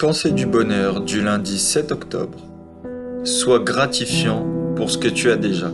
Pensée du bonheur du lundi 7 octobre. Sois gratifiant pour ce que tu as déjà.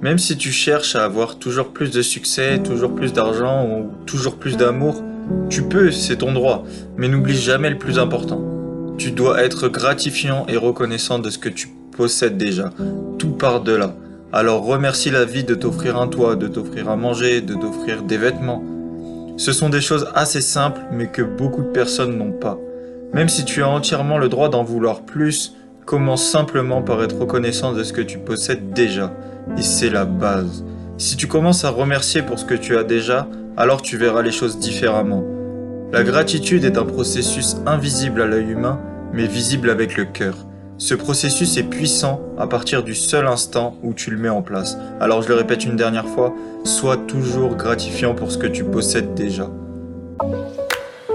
Même si tu cherches à avoir toujours plus de succès, toujours plus d'argent ou toujours plus d'amour, tu peux, c'est ton droit, mais n'oublie jamais le plus important. Tu dois être gratifiant et reconnaissant de ce que tu possèdes déjà. Tout part de là. Alors remercie la vie de t'offrir un toit, de t'offrir à manger, de t'offrir des vêtements. Ce sont des choses assez simples mais que beaucoup de personnes n'ont pas. Même si tu as entièrement le droit d'en vouloir plus, commence simplement par être reconnaissant de ce que tu possèdes déjà. Et c'est la base. Si tu commences à remercier pour ce que tu as déjà, alors tu verras les choses différemment. La gratitude est un processus invisible à l'œil humain, mais visible avec le cœur. Ce processus est puissant à partir du seul instant où tu le mets en place. Alors je le répète une dernière fois, sois toujours gratifiant pour ce que tu possèdes déjà.